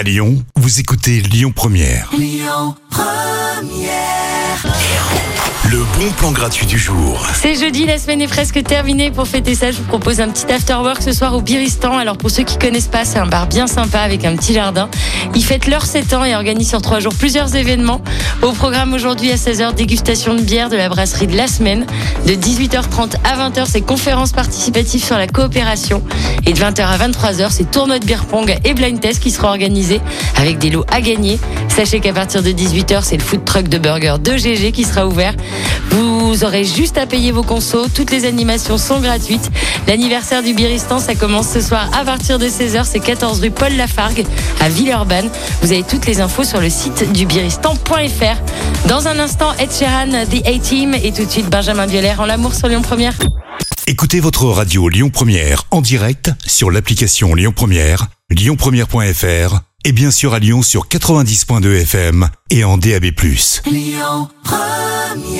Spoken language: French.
À Lyon, vous écoutez Lyon Première. Le bon plan gratuit du jour. C'est jeudi, la semaine est presque terminée. Pour fêter ça, je vous propose un petit after work ce soir au Biristan. Alors pour ceux qui connaissent pas, c'est un bar bien sympa avec un petit jardin. Ils fêtent leurs 7 ans et organisent sur 3 jours plusieurs événements. Au programme aujourd'hui à 16h, dégustation de bière de la brasserie de la semaine. De 18h30 à 20h, c'est conférence participative sur la coopération. Et de 20h à 23h, c'est tournoi de beer pong et blind test qui sera organisé avec des lots à gagner. Sachez qu'à partir de 18h, c'est le food truck de burger de GG qui sera ouvert. Vous aurez juste à payer vos consos. Toutes les animations sont gratuites. L'anniversaire du Biristan, ça commence ce soir à partir de 16h. C'est 14 rue Paul Lafargue à Villeurbanne. Vous avez toutes les infos sur le site du biristan.fr. Dans un instant, Ed Sheeran, The A-Team et tout de suite Benjamin Biolaire en l'amour sur Lyon Première. Écoutez votre radio Lyon Première en direct sur l'application Lyon Première, lyonpremière.fr et bien sûr à Lyon sur 90.2 FM et en DAB+. Lyon Première